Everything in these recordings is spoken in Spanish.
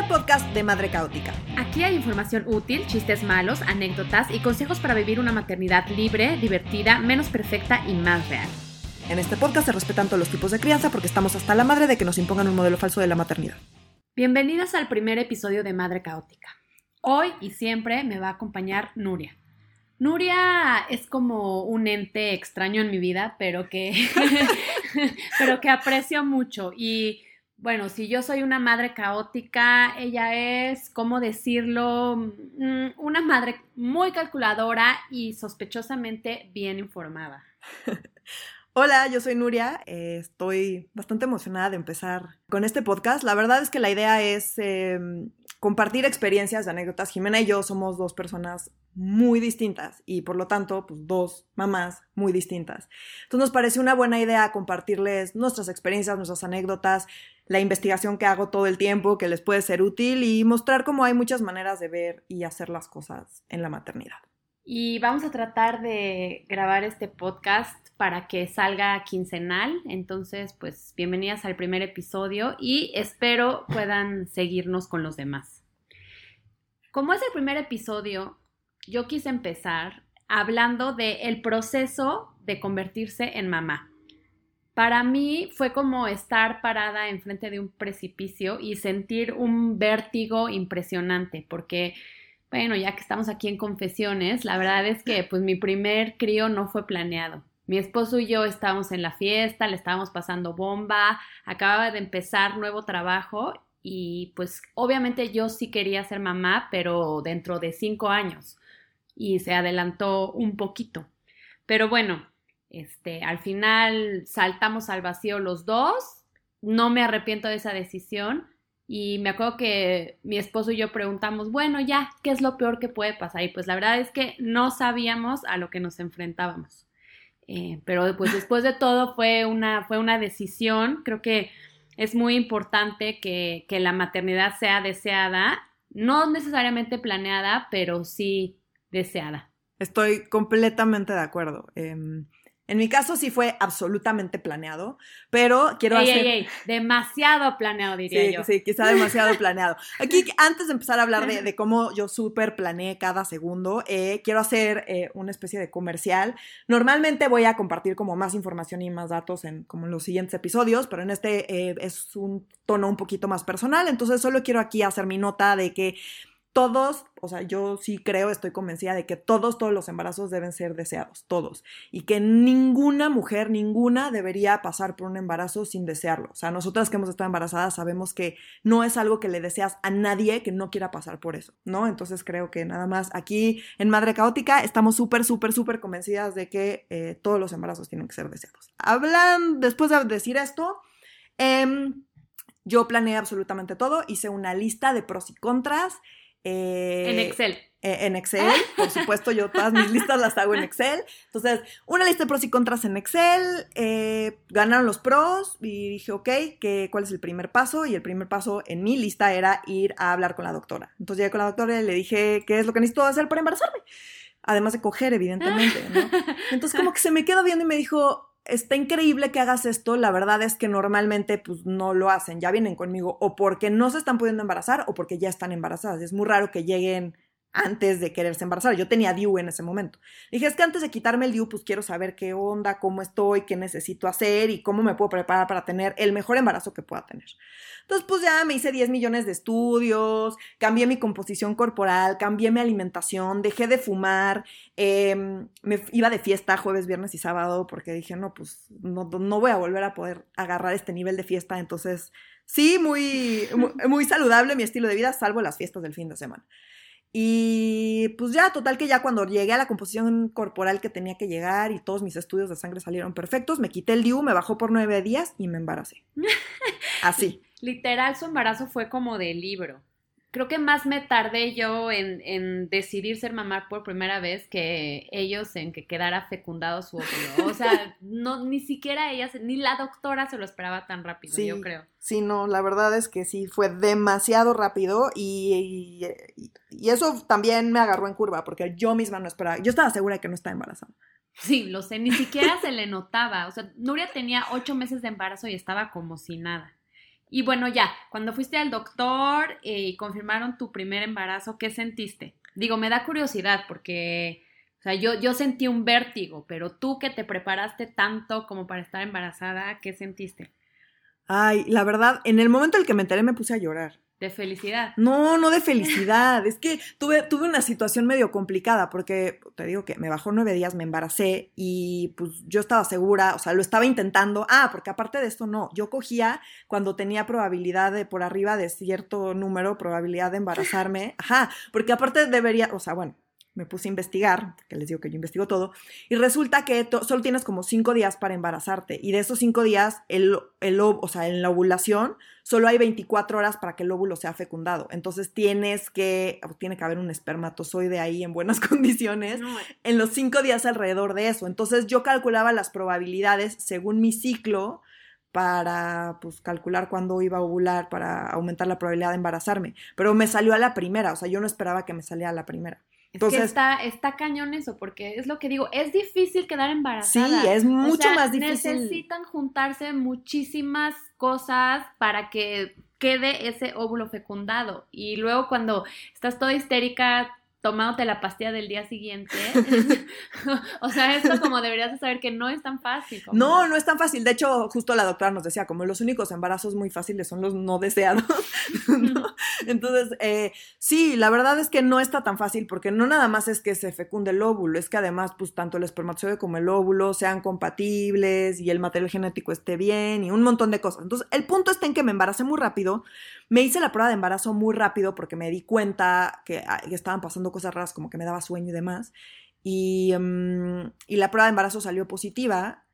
al podcast de Madre Caótica. Aquí hay información útil, chistes malos, anécdotas y consejos para vivir una maternidad libre, divertida, menos perfecta y más real. En este podcast se respetan todos los tipos de crianza porque estamos hasta la madre de que nos impongan un modelo falso de la maternidad. Bienvenidas al primer episodio de Madre Caótica. Hoy y siempre me va a acompañar Nuria. Nuria es como un ente extraño en mi vida, pero que, pero que aprecio mucho. Y bueno, si yo soy una madre caótica, ella es, ¿cómo decirlo? Mm, una madre muy calculadora y sospechosamente bien informada. Hola, yo soy Nuria. Eh, estoy bastante emocionada de empezar con este podcast. La verdad es que la idea es em, compartir experiencias, anécdotas. Jimena y yo somos dos personas muy distintas y por lo tanto, pues dos mamás muy distintas. Entonces nos parece una buena idea compartirles nuestras experiencias, nuestras anécdotas, la investigación que hago todo el tiempo que les puede ser útil y mostrar cómo hay muchas maneras de ver y hacer las cosas en la maternidad. Y vamos a tratar de grabar este podcast para que salga quincenal. Entonces, pues bienvenidas al primer episodio y espero puedan seguirnos con los demás. Como es el primer episodio, yo quise empezar hablando del proceso de convertirse en mamá. Para mí fue como estar parada enfrente de un precipicio y sentir un vértigo impresionante, porque, bueno, ya que estamos aquí en confesiones, la verdad es que pues mi primer crío no fue planeado. Mi esposo y yo estábamos en la fiesta, le estábamos pasando bomba, acababa de empezar nuevo trabajo y pues obviamente yo sí quería ser mamá, pero dentro de cinco años y se adelantó un poquito. Pero bueno, este, al final saltamos al vacío los dos, no me arrepiento de esa decisión y me acuerdo que mi esposo y yo preguntamos, bueno, ya, ¿qué es lo peor que puede pasar? Y pues la verdad es que no sabíamos a lo que nos enfrentábamos. Eh, pero pues después de todo fue una, fue una decisión. Creo que es muy importante que, que la maternidad sea deseada, no necesariamente planeada, pero sí deseada. Estoy completamente de acuerdo. Em, en mi caso sí fue absolutamente planeado, pero quiero hacer... Ey, ey. Demasiado planeado, diría sí, yo. Sí, quizá demasiado planeado. Aquí, antes de empezar a hablar de, cómo yo súper planeé cada segundo, eh, quiero hacer eh, una especie de comercial. Normalmente voy a compartir como más información y más datos en como en los siguientes episodios, pero en este eh, es un tono un poquito más personal, entonces solo quiero aquí hacer mi nota de que todos, o sea, yo sí creo, estoy convencida de que todos, todos los embarazos deben ser deseados, todos. Y que ninguna mujer, ninguna debería pasar por un embarazo sin desearlo. O sea, nosotras que hemos estado embarazadas sabemos que no es algo que le deseas a nadie que no quiera pasar por eso, ¿no? Entonces creo que nada más aquí en Madre Caótica estamos súper, súper, súper convencidas de que eh, todos los embarazos tienen que ser deseados. Hablan, después de decir esto, em, yo planeé absolutamente todo, hice una lista de pros y contras en eh, Excel. Eh, en Excel, por supuesto, yo todas mis listas las hago en Excel. Entonces, una lista de pros y contras en Excel, eh, ganaron los pros y dije, ok, ¿qué, ¿cuál es el primer paso? Y el primer paso en mi lista era ir a hablar con la doctora. Entonces llegué con la doctora y le dije, ¿qué es lo que necesito hacer para embarazarme? Además de coger, evidentemente, ¿no? Entonces como que se me quedó viendo y me dijo, está increíble que hagas esto, la verdad es que normalmente pues no lo hacen, ya vienen conmigo o porque no se están pudiendo embarazar o porque ya están embarazadas. Es muy raro que lleguen antes de quererse embarazar. Yo tenía DIU en ese momento. Dije, es que antes de quitarme el DIU, pues quiero saber qué onda, cómo estoy, qué necesito hacer y cómo me puedo preparar para tener el mejor embarazo que pueda tener. Entonces, pues ya me hice 10 millones de estudios, cambié mi composición corporal, cambié mi alimentación, dejé de fumar, em, me iba de fiesta jueves, viernes y sábado porque dije, no, pues no, no voy a volver a poder agarrar este nivel de fiesta. Entonces, sí, muy, muy saludable mi estilo de vida, salvo las fiestas del fin de semana. Y pues ya, total que ya cuando llegué a la composición corporal que tenía que llegar y todos mis estudios de sangre salieron perfectos, me quité el DIU, me bajó por nueve días y me embaracé. Así. Literal, su embarazo fue como de libro creo que más me tardé yo en, decidir ser mamá por primera vez que ellos en que quedara fecundado su óvulo. O sea, no, ni siquiera ellas, ni la doctora se lo esperaba tan rápido, yo creo. Sí, no, la verdad es que sí, fue demasiado rápido y, y, eso también me agarró en curva porque yo misma no esperaba, yo estaba segura de que no estaba embarazada. Sí, lo sé, ni siquiera se le notaba. O sea, Nuria tenía ocho meses de embarazo y estaba como si nada. Y bueno, ya, cuando fuiste al doctor eh, y confirmaron tu primer embarazo, ¿qué sentiste? Digo, me da curiosidad porque, o sea, yo, yo sentí un vértigo, pero tú que te preparaste tanto como para estar embarazada, ¿qué sentiste? Ay, la verdad, en el momento en el que me enteré me puse a llorar. De felicidad. No, no de felicidad. es que tuve, tuve una situación medio complicada porque te digo que me bajó nueve días, me embaracé y pues yo estaba segura, o sea, lo estaba intentando. Ah, porque aparte de esto, no, yo cogía cuando tenía probabilidad de por arriba de cierto número, probabilidad de embarazarme. Ajá, porque aparte debería, o sea, bueno, me puse a investigar, que les digo que yo investigo todo, y resulta que solo tienes como cinco días para embarazarte, y de esos cinco días, el, el, o sea, en la ovulación, solo hay 24 horas para que el óvulo sea fecundado. Entonces tienes que, tiene que haber un espermatozoide ahí en buenas condiciones, en los cinco días alrededor de eso. Entonces yo calculaba las probabilidades según mi ciclo, para pues calcular cuándo iba a ovular para aumentar la probabilidad de embarazarme, pero me salió a la primera, o sea, yo no esperaba que me saliera a la primera. Entonces, es que está, está cañón eso, porque es lo que digo, es difícil quedar embarazada. Sí, es mucho más difícil. Necesitan juntarse muchísimas cosas para que quede ese óvulo fecundado. Y luego cuando estás toda histérica, tomándote la pastilla del día siguiente. o sea, esto como deberías de saber que no es tan fácil. No, no es tan fácil. De hecho, justo la doctora nos decía, como los únicos embarazos muy fáciles son los no deseados. Entonces, eh, sí, la verdad es que no está tan fácil porque no nada más es que se fecunde el óvulo, es que además, pues tanto el espermatozoide como el óvulo sean compatibles y el material genético esté bien y un montón de cosas. Entonces, el punto está en que me embaracé muy rápido. Me hice la prueba de embarazo muy rápido porque me di cuenta que, ah, que estaban pasando cosas raras como que me daba sueño y demás. Y, mm, y, la prueba de embarazo salió positiva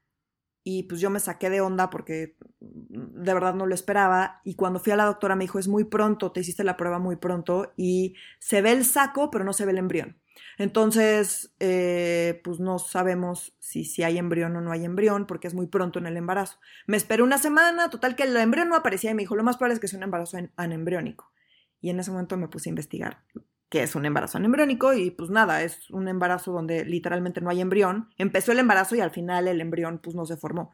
y pues yo me saqué de onda porque de verdad no lo esperaba y cuando fui a la doctora me dijo es muy pronto, te hiciste la prueba muy pronto y se ve el saco pero no se ve el embrión. Entonces, eh, pues no sabemos si, si hay embrión o no hay embrión porque es muy pronto en el embarazo. Me esperé una semana, total que el embrión no aparecía y me dijo lo más probable es que sea un embarazo anembriónico. Y en ese momento me puse a investigar que es un embarazo anembriónico y pues nada, es un embarazo donde literalmente no hay embrión. Empezó el embarazo y al final el embrión pues no se formó.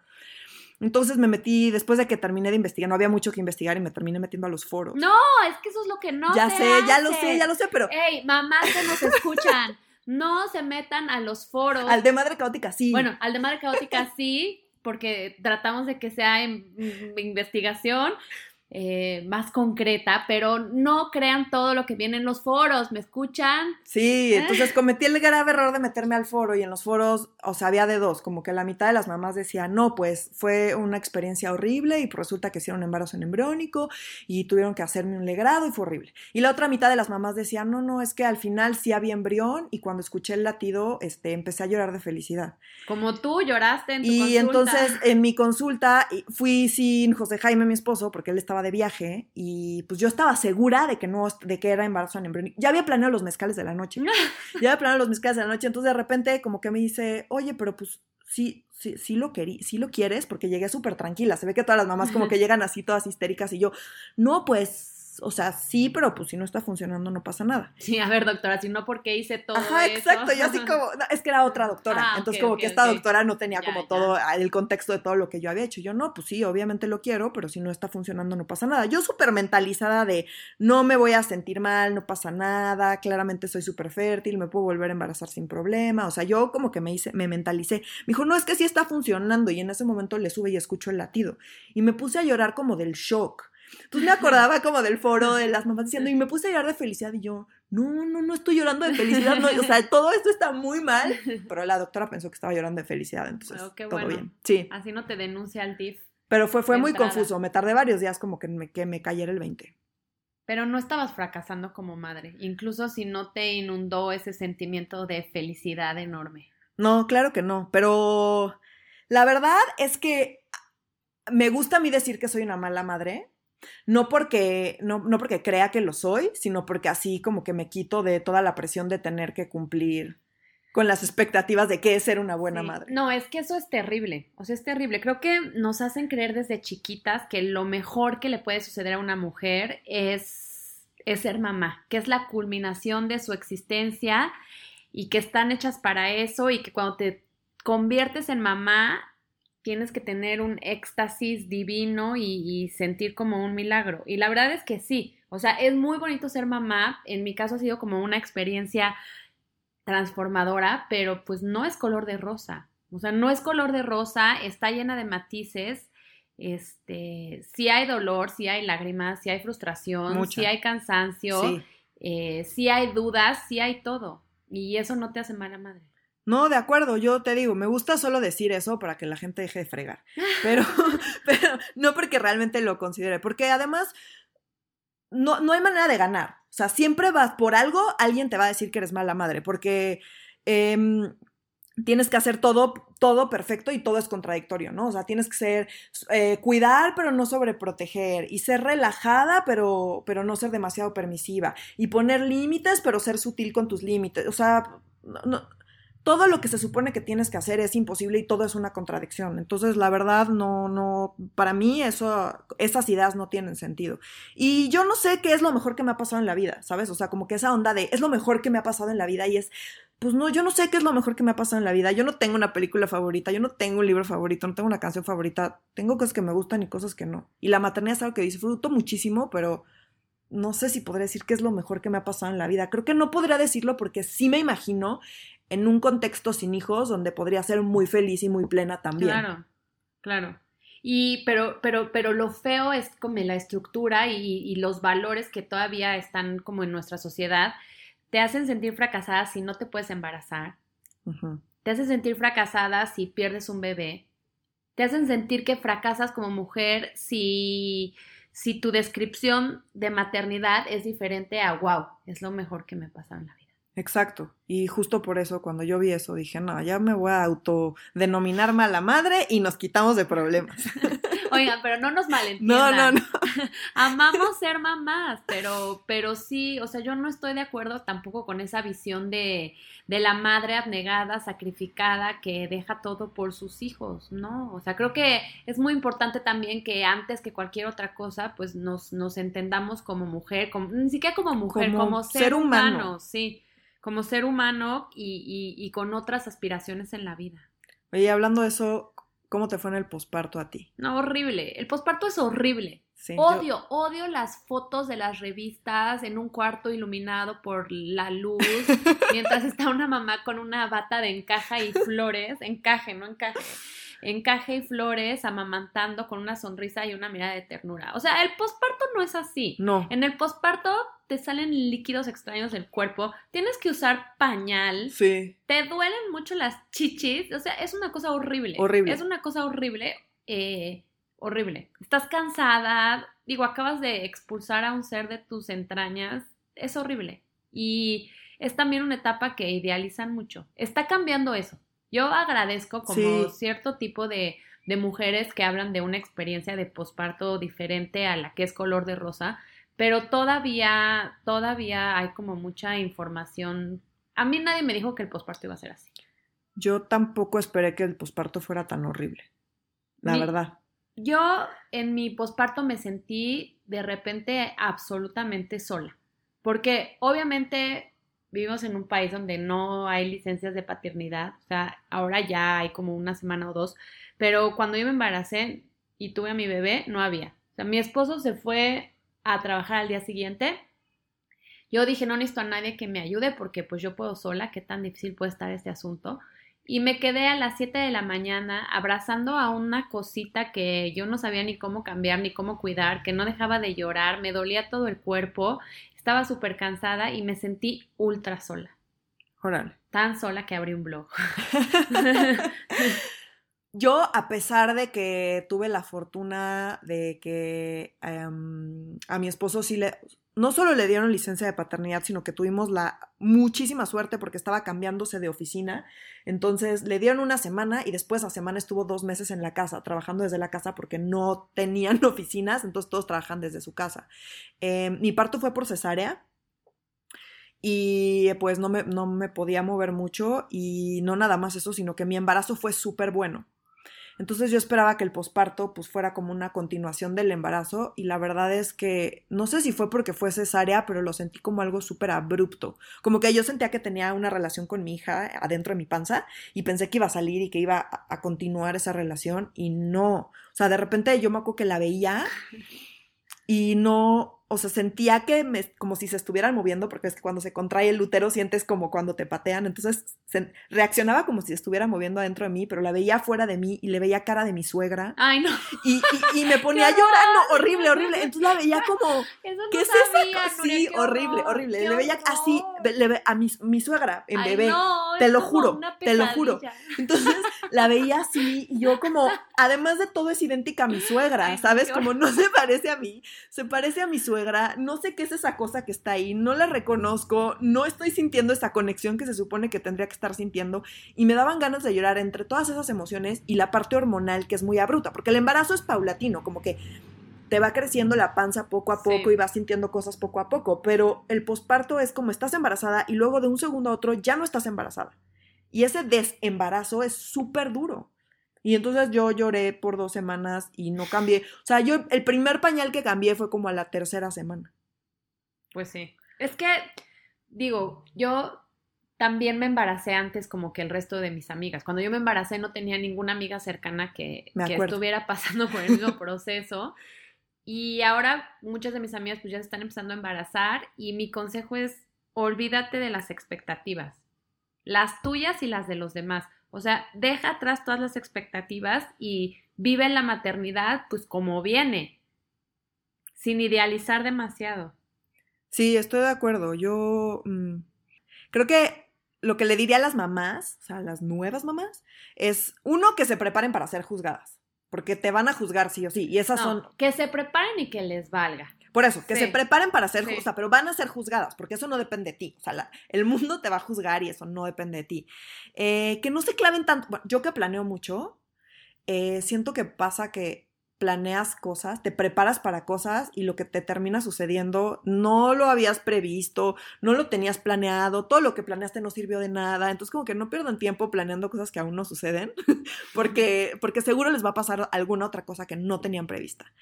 Entonces me metí, después de que terminé de investigar, no había mucho que investigar y me terminé metiendo a los foros. No, es que eso es lo que no Ya sé, ya lo sé, ya lo sé, pero... Ey, mamás que nos escuchan, no se metan a los foros. Al de Madre Caótica sí. Bueno, al de Madre Caótica sí, porque tratamos de que sea en investigación, eh, más concreta, pero no crean todo lo que viene en los foros, ¿me escuchan? Sí, entonces cometí el grave error de meterme al foro y en los foros, o sea, había de dos, como que la mitad de las mamás decía, no, pues fue una experiencia horrible y resulta que hicieron un embarazo en embriónico y tuvieron que hacerme un legrado y fue horrible. Y la otra mitad de las mamás decía, no, no, es que al final sí había embrión y cuando escuché el latido, este, empecé a llorar de felicidad. Como tú lloraste en tu y entonces en mi consulta fui sin José Jaime, mi esposo, porque él estaba de viaje y pues yo estaba segura de que no, de que era embarazo en Ya había planeado los mezcales de la noche. ya había planeado los mezcales de la noche. Entonces de repente como que me dice, oye, pero pues sí, sí, sí lo querí, sí lo quieres, porque llegué súper tranquila. Se ve que todas las mamás como que llegan así todas histéricas y yo, no, pues o sea, sí, pero pues si no está funcionando no pasa nada. Sí, a ver, doctora, si no, porque hice todo Ajá, exacto, yo así como, es que era otra doctora, ah, entonces como que esta doctora no tenía como todo el contexto de todo lo que yo había hecho. Yo no, pues sí, obviamente lo quiero, pero si no está funcionando no pasa nada. Yo súper mentalizada de no me voy a sentir mal, no pasa nada, claramente soy súper fértil, me puedo volver a embarazar sin problema. O sea, yo como que me hice, me mentalicé. Me dijo, no, es que sí está funcionando y en ese momento le sube y escucho el latido. Y me puse a llorar como del shock entonces me acordaba como del foro de las mamás diciendo, y me puse a llorar de felicidad y yo, no, no, no estoy llorando de felicidad, no, o sea, todo esto está muy mal, pero la doctora pensó que estaba llorando de felicidad, entonces oh, todo bien. Sí. Así no te denuncia el DIF. Pero fue, fue muy confuso, me tardé varios días como que me, que me cayera el 20. Pero no estabas fracasando como madre, incluso si no te inundó ese sentimiento de felicidad enorme. No, claro que no, pero la verdad es que me gusta a mí decir que soy una mala madre, no porque, no, no porque crea que lo soy, sino porque así como que me quito de toda la presión de tener que cumplir con las expectativas de qué es ser una buena madre. No, es que eso es terrible, o sea, es terrible. Creo que nos hacen creer desde chiquitas que lo mejor que le puede suceder a una mujer es, es ser mamá, que es la culminación de su existencia y que están hechas para eso y que cuando te conviertes en mamá tienes que tener un éxtasis divino y, sentir como un milagro. Y la verdad es que sí, o sea, es muy bonito ser mamá. En mi caso ha sido como una experiencia transformadora, pero pues no es color de rosa. O sea, no es color de rosa, está llena de matices. Este, sí hay dolor, sí hay lágrimas, sí hay frustración, sí hay cansancio, sí. Eh, sí hay dudas, sí hay todo. Y eso no te hace mala madre. No, de acuerdo, yo te digo, me gusta solo decir eso para que la gente deje de fregar, pero, pero no porque realmente lo considere, porque además no, no hay manera de ganar, o sea, siempre vas por algo, alguien te va a decir que eres mala madre, porque em, tienes que hacer todo, todo perfecto y todo es contradictorio, ¿no? O sea, tienes que ser, eh, cuidar pero no sobreproteger y ser relajada pero, pero no ser demasiado permisiva y poner límites pero ser sutil con tus límites, o sea, no, todo lo que se supone que tienes que hacer es imposible y todo es una contradicción. Entonces, la verdad, no, no, para mí eso, esas ideas no tienen sentido. Y yo no sé qué es lo mejor que me ha pasado en la vida, ¿sabes? O sea, como que esa onda de es lo mejor que me ha pasado en la vida y es, pues no, yo no sé qué es lo mejor que me ha pasado en la vida. Yo no tengo una película favorita, yo no tengo un libro favorito, no tengo una canción favorita. Tengo cosas que me gustan y cosas que no. Y la maternidad es algo que disfruto muchísimo, pero no sé si podría decir qué es lo mejor que me ha pasado en la vida. Creo que no podría decirlo porque sí me imagino en un contexto sin hijos donde podría ser muy feliz y muy plena también. Claro, claro. Y, pero, pero, pero lo feo es como la estructura y, los valores que todavía están como en nuestra sociedad te hacen sentir fracasada si no te puedes embarazar. Te hacen sentir fracasada si pierdes un bebé. Te hacen sentir que fracasas como mujer si, si tu descripción de maternidad es diferente a wow, es lo mejor que me pasa en la vida. Exacto. Y justo por eso, cuando yo vi eso, dije, no, ya me voy a autodenominar mala madre y nos quitamos de problemas. Oigan, pero no nos malentiendan. No, no, no. Amamos ser mamás, pero, pero sí, o sea, yo no estoy de acuerdo tampoco con esa visión de, de la madre abnegada, sacrificada, que deja todo por sus hijos, ¿no? O sea, creo que es muy importante también que antes que cualquier otra cosa, pues nos, nos entendamos como mujer, como, ni siquiera como mujer, como, ser, humano, sí como ser humano y, con otras aspiraciones en la vida. Oye, hablando de eso, ¿cómo te fue en el posparto a ti? No, horrible. El posparto es horrible. odio, odio las fotos de las revistas en un cuarto iluminado por la luz, mientras está una mamá con una bata de encaja y flores, encaje, no encaje encaje y flores, amamantando con una sonrisa y una mirada de ternura. O sea, el posparto no es así. No. En el posparto te salen líquidos extraños del cuerpo, tienes que usar pañal. Sí. Te duelen mucho las chichis, o sea, es una cosa horrible. Horrible. Es una cosa horrible. Eh, horrible. Estás cansada, digo, acabas de expulsar a un ser de tus entrañas, es horrible. Y es también una etapa que idealizan mucho. Está cambiando eso. Yo agradezco como cierto tipo de, de, mujeres que hablan de una experiencia de posparto diferente a la que es color de rosa, pero todavía, todavía hay como mucha información. A mí nadie me dijo que el posparto iba a ser así. Yo tampoco esperé que el posparto fuera tan horrible, la verdad. Yo en mi posparto me sentí de repente absolutamente sola, porque obviamente vivimos en un país donde no hay licencias de paternidad, o sea, ahora ya hay como una semana o dos, pero cuando yo me embaracé y tuve a mi bebé, no había. O sea, mi esposo se fue a trabajar al día siguiente. Yo dije, no necesito a nadie que me ayude porque pues yo puedo sola, qué tan difícil puede estar este asunto. Y me quedé a las 7 de la mañana abrazando a una cosita que yo no sabía ni cómo cambiar ni cómo cuidar, que no dejaba de llorar, me dolía todo el cuerpo estaba súper cansada y me sentí ultra sola. Órale. Tan sola que abrí un blog. Yo, a pesar de que tuve la fortuna de que em, a mi esposo sí le, no solo le dieron licencia de paternidad, sino que tuvimos la muchísima suerte porque estaba cambiándose de oficina. Entonces le dieron una semana y después a semana estuvo dos meses en la casa, trabajando desde la casa porque no tenían oficinas, entonces todos trabajan desde su casa. Eh, mi parto fue por cesárea y pues no me, no me podía mover mucho y no nada más eso, sino que mi embarazo fue súper bueno. Entonces yo esperaba que el posparto pues fuera como una continuación del embarazo y la verdad es que no sé si fue porque fue cesárea, pero lo sentí como algo súper abrupto. Como que yo sentía que tenía una relación con mi hija adentro de mi panza y pensé que iba a salir y que iba a, continuar esa relación y no. O sea, de repente yo me acuerdo que la veía y no, o sea, sentía que me, como si se estuvieran moviendo, porque es que cuando se contrae el útero sientes como cuando te patean, entonces se, reaccionaba como si estuviera moviendo adentro de mí, pero la veía fuera de mí y le veía cara de mi suegra. Ay, no. Y, y, y me ponía llorando, horrible, horrible. Entonces la veía como, Eso no ¿qué es sabía, esa? Nuria, Sí, horrible, horror, horrible. Le veía así, le ve- a mi, mi suegra en Ay, bebé. no, te lo juro, te lo juro. Entonces la veía así y yo como, además de todo es idéntica a mi suegra, Ay, ¿sabes? Como no se parece a mí, se parece a mi suegra, no sé qué es esa cosa que está ahí, no la reconozco, no estoy sintiendo esa conexión que se supone que tendría que estar sintiendo y me daban ganas de llorar entre todas esas emociones y la parte hormonal que es muy abrupta, porque el embarazo es paulatino, como que te va creciendo la panza poco a poco Sí. y vas sintiendo cosas poco a poco, pero el posparto es como estás embarazada y luego de un segundo a otro ya no estás embarazada. Y ese desembarazo es súper duro. Y entonces yo lloré por dos semanas y no cambié. O sea, yo el primer pañal que cambié fue como a la tercera semana. Pues sí. Es que, digo, yo también me embaracé antes como que el resto de mis amigas. Cuando yo me embaracé no tenía ninguna amiga cercana que, que estuviera pasando por el mismo proceso. Y ahora muchas de mis amigas pues ya se están empezando a embarazar y mi consejo es olvídate de las expectativas, las tuyas y las de los demás. O sea, deja atrás todas las expectativas y vive la maternidad pues como viene, sin idealizar demasiado. Sí, estoy de acuerdo. Yo mm, creo que lo que le diría a las mamás, o sea, a las nuevas mamás, es uno que se preparen para ser juzgadas. Porque te van a juzgar sí o sí. Y esas No, son que se preparen y que les valga. Por eso, que Sí. se preparen para ser, Sí. o sea, pero van a ser juzgadas, porque eso no depende de ti. O sea, la- el mundo te va a juzgar y eso no depende de ti. Eh, que no se claven tanto. Bueno, yo que planeo mucho, eh, siento que pasa que planeas cosas, te preparas para cosas y lo que te termina sucediendo no lo habías previsto, no lo tenías planeado, todo lo que planeaste no sirvió de nada. Entonces, como que no pierdan tiempo planeando cosas que aún no suceden, porque, porque seguro les va a pasar alguna otra cosa que no tenían prevista.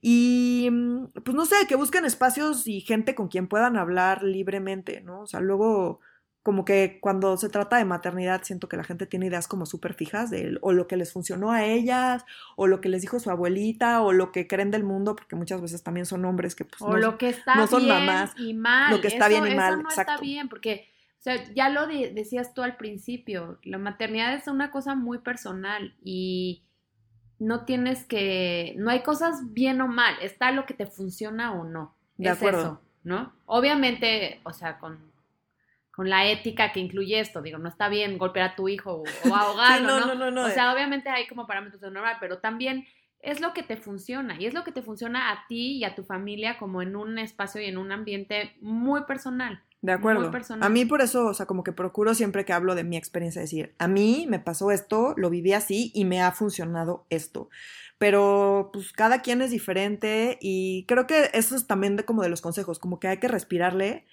Y mm, pues no sé, que busquen espacios y gente con quien puedan hablar libremente, ¿no? O sea, luego como que cuando se trata de maternidad siento que la gente tiene ideas como súper fijas de o lo que les funcionó a ellas, o lo que les dijo su abuelita, o lo que creen del mundo, porque muchas veces también son hombres que pues O no- lo que está no son bien mamás, y mal. lo que está Eso- bien y mal, Eso no está exacto. bien, porque, o sea, ya lo de- decías tú al principio, la maternidad es una cosa muy personal y no tienes que, no hay cosas bien o mal, está lo que te funciona o no. De es acuerdo. eso, ¿no? Obviamente, o sea, con, con la ética que incluye esto, digo, no está bien golpear a tu hijo o, ahogarlo, no, ¿no? no, no, no, O eh. sea, obviamente hay como parámetros de normal, pero también es lo que te funciona y es lo que te funciona a ti y a tu familia como en un espacio y en un ambiente muy personal. De acuerdo. A mí por eso, o sea, como que procuro siempre que hablo de mi experiencia decir, a mí me pasó esto, lo viví así y me ha funcionado esto. Pero pues cada quien es diferente y creo que eso es también de como de los consejos, como que hay que respirarle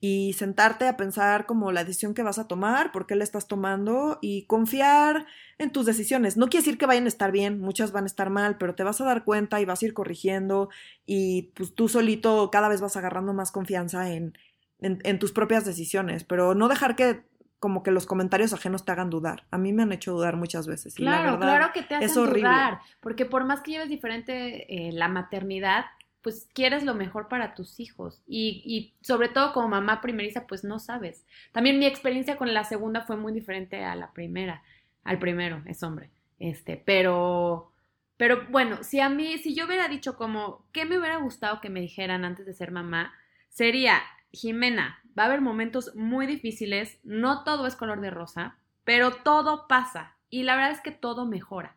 y sentarte a pensar como la decisión que vas a tomar, por qué la estás tomando y confiar en tus decisiones. No quiere decir que vayan a estar bien, muchas van a estar mal, pero te vas a dar cuenta y vas a ir corrigiendo y pues tú solito cada vez vas agarrando más confianza en, en, en tus propias decisiones, pero no dejar que como que los comentarios ajenos te hagan dudar. A mí me han hecho dudar muchas veces. y la Claro, verdad, claro que te hacen es horrible. dudar, porque por más que lleves diferente eh, la maternidad, pues quieres lo mejor para tus hijos y, y sobre todo como mamá primeriza, pues no sabes. También mi experiencia con la segunda fue muy diferente a la primera, al primero, es hombre, este, pero, pero bueno, si a mí, si yo hubiera dicho como, ¿qué me hubiera gustado que me dijeran antes de ser mamá? Sería, Jimena, va a haber momentos muy difíciles, no todo es color de rosa, pero todo pasa y la verdad es que todo mejora.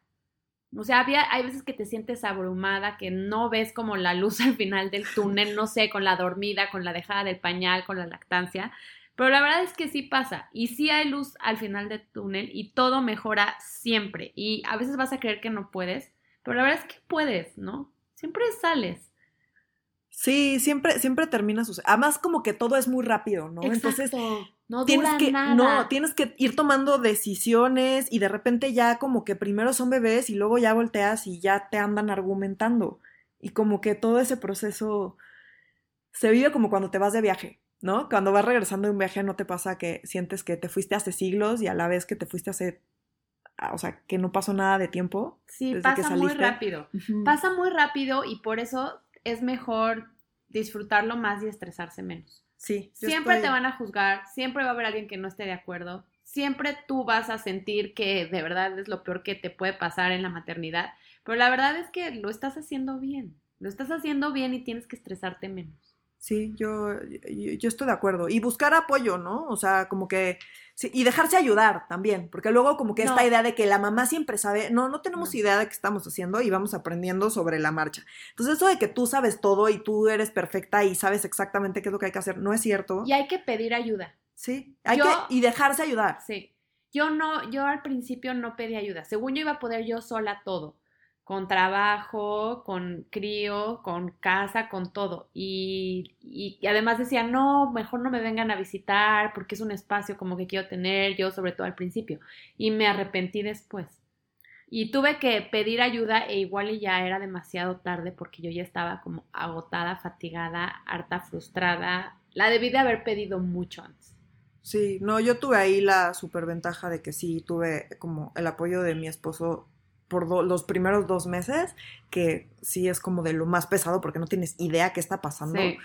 O sea, había, hay veces que te sientes abrumada, que no ves como la luz al final del túnel, no sé, con la dormida, con la dejada del pañal, con la lactancia, pero la verdad es que sí pasa y sí hay luz al final del túnel y todo mejora siempre y a veces vas a creer que no puedes, pero la verdad es que puedes, ¿no? Siempre sales. Sí, siempre, siempre termina sucediendo. Además, como que todo es muy rápido, ¿no? Entonces, Exacto. No tienes dura que, nada. no, tienes que ir tomando decisiones y de repente ya como que primero son bebés y luego ya volteas y ya te andan argumentando. Y como que todo ese proceso se vive como cuando te vas de viaje, ¿no? Cuando vas regresando de un viaje no te pasa que sientes que te fuiste hace siglos y a la vez que te fuiste hace, ah, o sea, que no pasó nada de tiempo. Sí, desde que pasa muy rápido. Pasa muy rápido y por eso es mejor disfrutarlo más y estresarse menos. Sí. Siempre estoy- te van a juzgar, siempre va a haber alguien que no esté de acuerdo, siempre tú vas a sentir que de verdad es lo peor que te puede pasar en la maternidad, pero la verdad es que lo estás haciendo bien, lo estás haciendo bien y tienes que estresarte menos. Sí, yo, yo, yo estoy de acuerdo. Y buscar apoyo, ¿no? O sea, como que... sí, y dejarse ayudar también, porque luego como que esta idea de que la mamá siempre sabe, no, no tenemos No. idea de qué estamos haciendo y vamos aprendiendo sobre la marcha. Entonces eso de que tú sabes todo y tú eres perfecta y sabes exactamente qué es lo que hay que hacer, no es cierto. Y hay que pedir ayuda. Sí, hay Yo- que... Y dejarse ayudar. Sí. Yo no, yo al principio no pedí ayuda. Según yo iba a poder yo sola todo. Con trabajo, con crío, con casa, con todo. Y, y- además decía, no, mejor no me vengan a visitar porque es un espacio como que quiero tener yo, sobre todo al principio. Y me arrepentí después. Y tuve que pedir ayuda e igual y ya era demasiado tarde porque yo ya estaba como agotada, fatigada, harta, frustrada. La debí de haber pedido mucho antes. Sí, no, yo tuve ahí la superventaja de que sí tuve como el apoyo de mi esposo por do- los primeros dos meses, que sí es como de lo más pesado porque no tienes idea qué está pasando. Sí.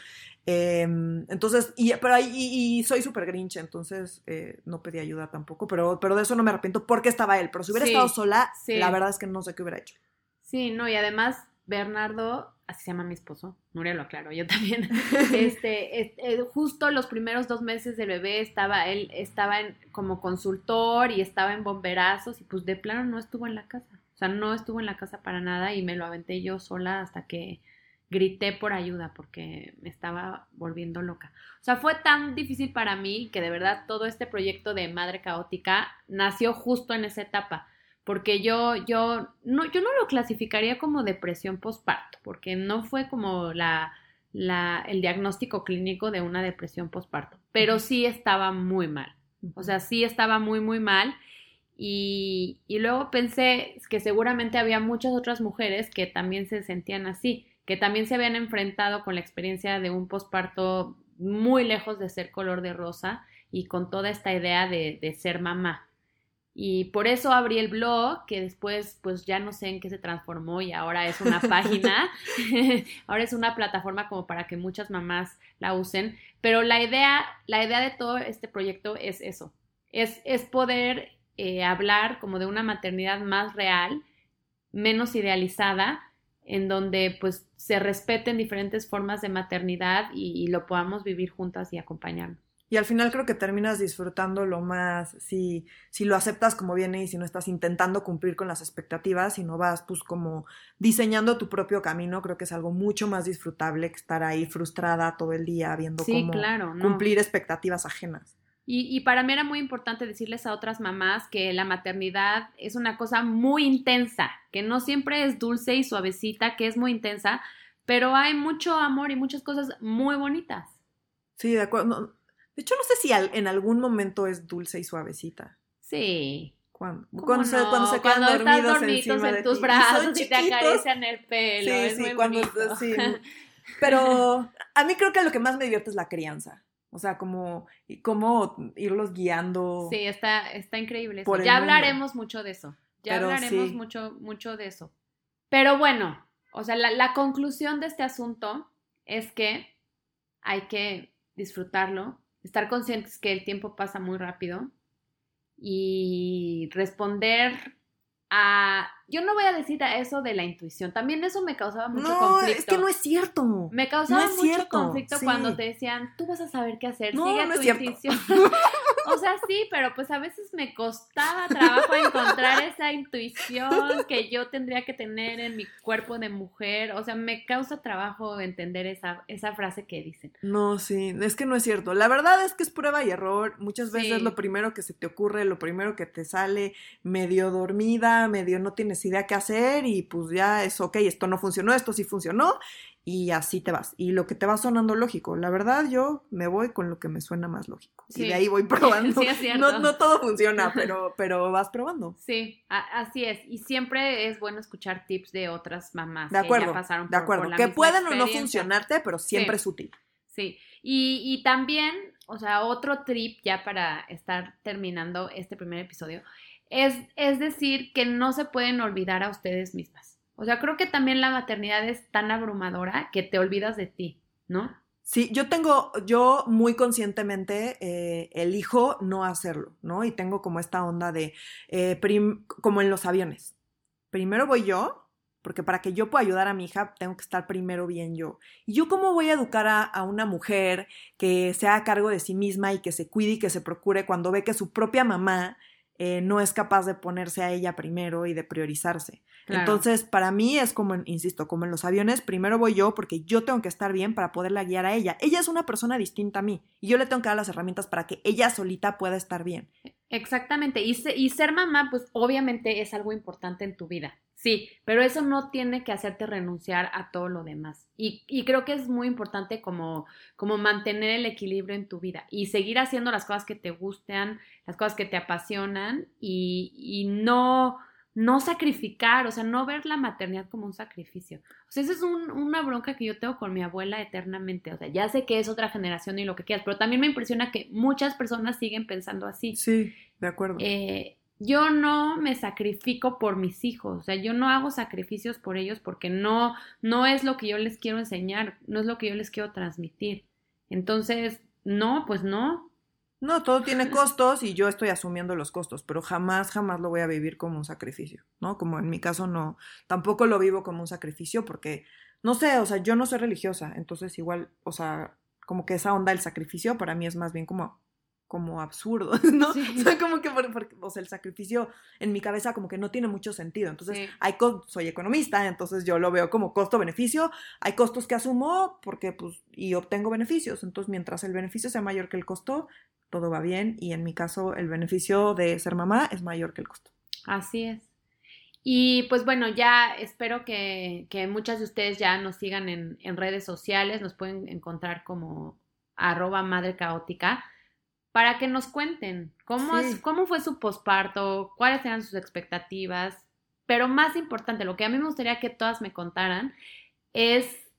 Em, entonces, y, pero ahí, y, y soy súper grinch, entonces eh, no pedí ayuda tampoco, pero, pero de eso no me arrepiento porque estaba él. Pero si hubiera Sí, estado sola, sí. la verdad es que no sé qué hubiera hecho. Sí, no, y además Bernardo, así se llama mi esposo, Nuria lo aclaro, yo también, este, es- eh, justo los primeros dos meses del bebé estaba, él estaba en, como consultor y estaba en bomberazos y pues de plano no estuvo en la casa, o sea, no estuvo en la casa para nada y me lo aventé yo sola hasta que grité por ayuda porque me estaba volviendo loca. O sea, fue tan difícil para mí que de verdad todo este proyecto de Madre Caótica nació justo en esa etapa porque yo, yo, no, yo no lo clasificaría como depresión postparto, porque no fue como la, la, el diagnóstico clínico de una depresión postparto, pero sí estaba muy mal, o sea, sí estaba muy, muy mal. Y, y luego pensé que seguramente había muchas otras mujeres que también se sentían así, que también se habían enfrentado con la experiencia de un posparto muy lejos de ser color de rosa y con toda esta idea de, de ser mamá. Y por eso abrí el blog, que después pues ya no sé en qué se transformó y ahora es una página, ahora es una plataforma como para que muchas mamás la usen. Pero la idea, la idea de todo este proyecto es eso, es, es poder eh, hablar como de una maternidad más real, menos idealizada, en donde pues se respeten diferentes formas de maternidad y, y lo podamos vivir juntas y acompañarnos. Y al final creo que terminas disfrutando lo más, si, si lo aceptas como viene y si no estás intentando cumplir con las expectativas, sino vas pues como diseñando tu propio camino, creo que es algo mucho más disfrutable que estar ahí frustrada todo el día viendo Sí, cómo claro, no. cumplir expectativas ajenas. Y, y para mí era muy importante decirles a otras mamás que la maternidad es una cosa muy intensa, que no siempre es dulce y suavecita, que es muy intensa, pero hay mucho amor y muchas cosas muy bonitas. Sí, de acuerdo. No, de hecho, no sé si al- en algún momento es dulce y suavecita. Sí. Cuando, ¿Cómo cuando, se, no? cuando se quedan Cuando estás dormidos dormidos encima en de tus ti. brazos Son y te acarician el pelo. Sí, es sí, muy cuando sí. Pero a mí creo que lo que más me divierte es la crianza. O sea, como y cómo irlos guiando. Sí, está, está increíble. eso. Ya mundo. hablaremos mucho de eso. Ya Pero hablaremos sí. mucho, mucho de eso. Pero bueno, o sea, la, la conclusión de este asunto es que hay que disfrutarlo, estar conscientes que el tiempo pasa muy rápido y responder a... Yo no voy a decir a eso de la intuición, también eso me causaba mucho no, conflicto. es que no es cierto. Me causaba No mucho cierto, conflicto sí. cuando te decían, tú vas a saber qué hacer, No, sigue no tu intuición. o sea, sí, pero pues a veces me costaba trabajo encontrar esa intuición que yo tendría que tener en mi cuerpo de mujer. O sea, me causa trabajo entender esa, esa frase que dicen. No, sí, es que no es cierto. La verdad es que es prueba y error. Muchas veces Sí. lo primero que se te ocurre, lo primero que te sale, medio dormida, medio no tienes idea qué hacer y pues ya es ok, esto no funcionó, esto sí funcionó y así te vas. Y lo que te va sonando lógico. La verdad, yo me voy con lo que me suena más lógico. Y de ahí voy probando. Sí, es. No, no todo funciona, pero, pero vas probando. Sí, así es. Y siempre es bueno escuchar tips de otras mamás de acuerdo, que ya pasaron de acuerdo. que pueden o no funcionarte, pero siempre es útil. Sí. Y, y también, o sea, otro trip ya para estar terminando este primer episodio, es, es decir que no se pueden olvidar a ustedes mismas. O sea, creo que también la maternidad es tan abrumadora que te olvidas de ti, ¿no? Sí, yo tengo, yo muy conscientemente eh, elijo no hacerlo, ¿no? Y tengo como esta onda de, eh, como en los aviones. Primero voy yo, porque para que yo pueda ayudar a mi hija, tengo que estar primero bien yo. ¿Y yo cómo voy a educar a, a una mujer que sea a cargo de sí misma y que se cuide y que se procure cuando ve que su propia mamá eh, no es capaz de ponerse a ella primero y de priorizarse. Entonces, para mí es como, insisto, como en los aviones, primero voy yo porque yo tengo que estar bien para poderla guiar a ella. Ella es una persona distinta a mí y yo le tengo que dar las herramientas para que ella solita pueda estar bien. Exactamente, y, y ser mamá, pues obviamente es algo importante en tu vida. Sí, pero eso no tiene que hacerte renunciar a todo lo demás. Y, y, creo que es muy importante como, como mantener el equilibrio en tu vida y seguir haciendo las cosas que te gustan, las cosas que te apasionan y, y no, no sacrificar, o sea, no ver la maternidad como un sacrificio. O sea, esa es un, una bronca que yo tengo con mi abuela eternamente. O sea, ya sé que es otra generación y lo que quieras, pero también me impresiona que muchas personas siguen pensando así. Sí, de acuerdo. Eh, yo no me sacrifico por mis hijos, o sea, yo no hago sacrificios por ellos porque no, no es lo que yo les quiero enseñar, no es lo que yo les quiero transmitir. Entonces, no, pues no. No, todo tiene costos y yo estoy asumiendo los costos, pero jamás, jamás lo voy a vivir como un sacrificio, ¿no? Como en mi caso no, tampoco lo vivo como un sacrificio porque, no sé, o sea, yo no soy religiosa, entonces igual, o sea, como que esa onda del sacrificio para mí es más bien como como absurdo, ¿no? O sea, como que, o sea, el sacrificio en mi cabeza como que no tiene mucho sentido. Entonces, hay soy economista, entonces yo lo veo como costo-beneficio. Hay costos que asumo porque, pues, y obtengo beneficios. Entonces, mientras el beneficio sea mayor que el costo, todo va bien. Y en mi caso, el beneficio de ser mamá es mayor que el costo. Así es. Y pues bueno, ya espero que, que muchas de ustedes ya nos sigan en, en redes sociales, nos pueden encontrar como arroba madre caótica para que nos cuenten cómo, es, cómo fue su posparto, cuáles eran sus expectativas, pero más importante, lo que a mí me gustaría que todas me contaran es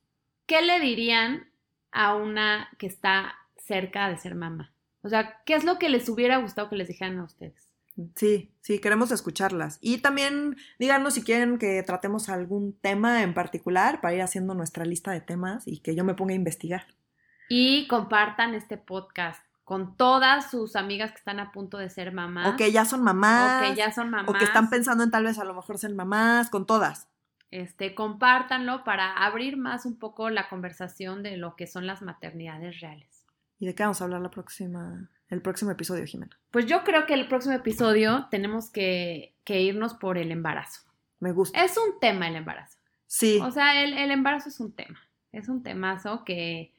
qué le dirían a una que está cerca de ser mamá. O sea, ¿qué es lo que les hubiera gustado que les dijeran a ustedes? Sí, sí, queremos escucharlas. Y también díganos si quieren que tratemos algún tema en particular para ir haciendo nuestra lista de temas y que yo me ponga a investigar. Y compartan este podcast con todas sus amigas que están a punto de ser mamás. O que ya son mamás. O que ya son mamás. O que están pensando en tal vez a lo mejor ser mamás, con todas. Este, compártanlo para abrir más un poco la conversación de lo que son las maternidades reales. ¿Y de qué vamos a hablar la próxima, el próximo episodio, Jimena? Pues yo creo que el próximo episodio tenemos que, que irnos por el embarazo. Me gusta. Es un tema el embarazo. Sí. O sea, el, el embarazo es un tema. Es un temazo que,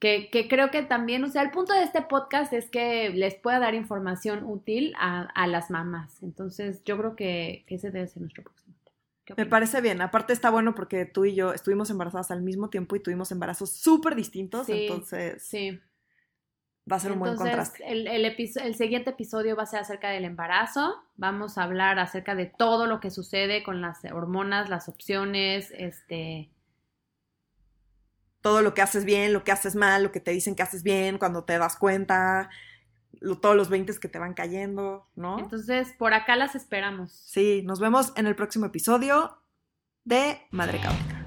que, creo que también, o sea, el punto de este podcast es que les pueda dar información útil a, las mamás. Entonces, yo creo que, ese debe ser nuestro próximo tema. Me parece bien. Aparte está bueno porque tú y yo estuvimos embarazadas al mismo tiempo y tuvimos embarazos súper distintos. entonces, sí. Va a ser un buen contraste. El, el, el siguiente episodio va a ser acerca del embarazo. Vamos a hablar acerca de todo lo que sucede con las hormonas, las opciones, este todo lo que haces bien, lo que haces mal, lo que te dicen que haces bien, cuando te das cuenta, todos los 20 que te van cayendo, ¿no? Entonces, por acá las esperamos. Sí, nos vemos en el próximo episodio de Madre Caótica.